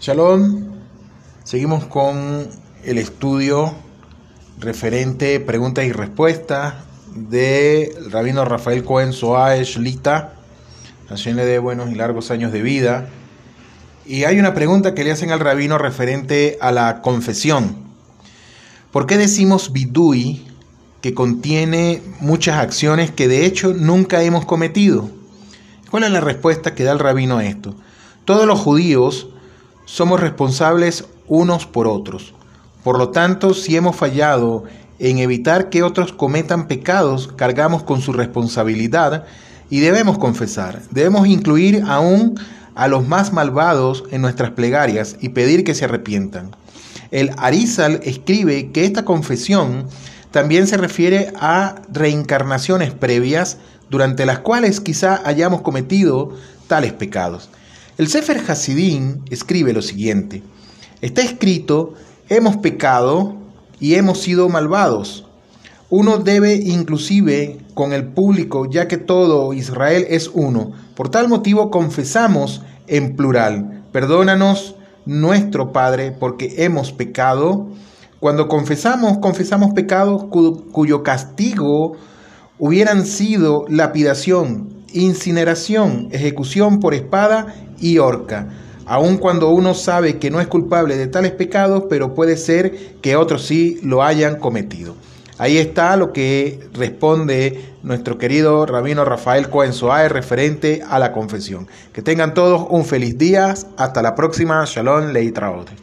Shalom, seguimos con el estudio referente preguntas y respuestas de rabino Rafael Cohen Soaesh Lita, Hashem le dé buenos y largos años de vida. Y hay una pregunta que le hacen al rabino referente a la confesión. ¿Por qué decimos bidui que contiene muchas acciones que de hecho nunca hemos cometido? ¿Cuál es la respuesta que da el rabino a esto? Todos los judíos somos responsables unos por otros. Por lo tanto, si hemos fallado en evitar que otros cometan pecados, cargamos con su responsabilidad y debemos confesar. Debemos incluir aún a los más malvados en nuestras plegarias y pedir que se arrepientan. El Arizal escribe que esta confesión también se refiere a reencarnaciones previas durante las cuales quizá hayamos cometido tales pecados. El Sefer Hasidim escribe lo siguiente: Está escrito, hemos pecado y hemos sido malvados. Uno debe inclusive con el público, ya que todo Israel es uno. Por tal motivo confesamos en plural. Perdónanos, nuestro Padre, porque hemos pecado. Cuando confesamos, confesamos pecados cuyo castigo hubieran sido lapidación, incineración, ejecución por espada y horca. Aun cuando uno sabe que no es culpable de tales pecados, pero puede ser que otros sí lo hayan cometido. Ahí está lo que responde nuestro querido rabino Rafael Cohen referente a la confesión. Que tengan todos un feliz día. Hasta la próxima. Shalom Leitraote.